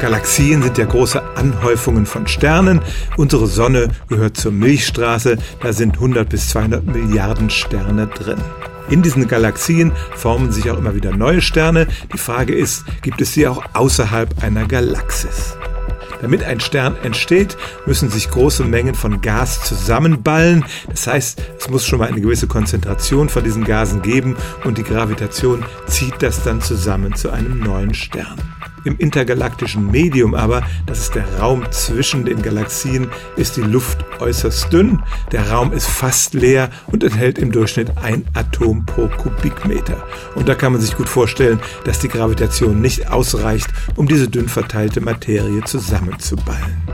Galaxien sind ja große Anhäufungen von Sternen. Unsere Sonne gehört zur Milchstraße. Da sind 100 bis 200 Milliarden Sterne drin. In diesen Galaxien formen sich auch immer wieder neue Sterne. Die Frage ist, gibt es sie auch außerhalb einer Galaxis? Damit ein Stern entsteht, müssen sich große Mengen von Gas zusammenballen. Das heißt, es muss schon mal eine gewisse Konzentration von diesen Gasen geben und die Gravitation zieht das dann zusammen zu einem neuen Stern. Im intergalaktischen Medium aber, das ist der Raum zwischen den Galaxien, ist die Luft äußerst dünn. Der Raum ist fast leer und enthält im Durchschnitt ein Atom pro Kubikmeter. Und da kann man sich gut vorstellen, dass die Gravitation nicht ausreicht, um diese dünn verteilte Materie zusammenzuballen.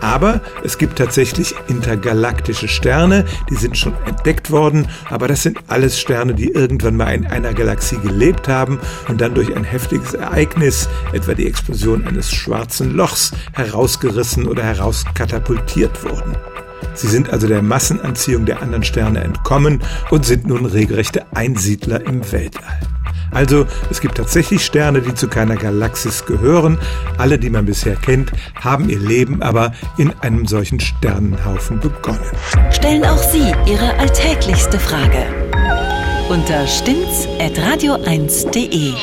Aber es gibt tatsächlich intergalaktische Sterne, die sind schon entdeckt worden, aber das sind alles Sterne, die irgendwann mal in einer Galaxie gelebt haben und dann durch ein heftiges Ereignis, etwa die Explosion eines schwarzen Lochs, herausgerissen oder herauskatapultiert wurden. Sie sind also der Massenanziehung der anderen Sterne entkommen und sind nun regelrechte Einsiedler im Weltall. Also es gibt tatsächlich Sterne, die zu keiner Galaxis gehören. Alle, die man bisher kennt, haben ihr Leben aber in einem solchen Sternenhaufen begonnen. Stellen auch Sie Ihre alltäglichste Frage unter stimmtz.radio1.de.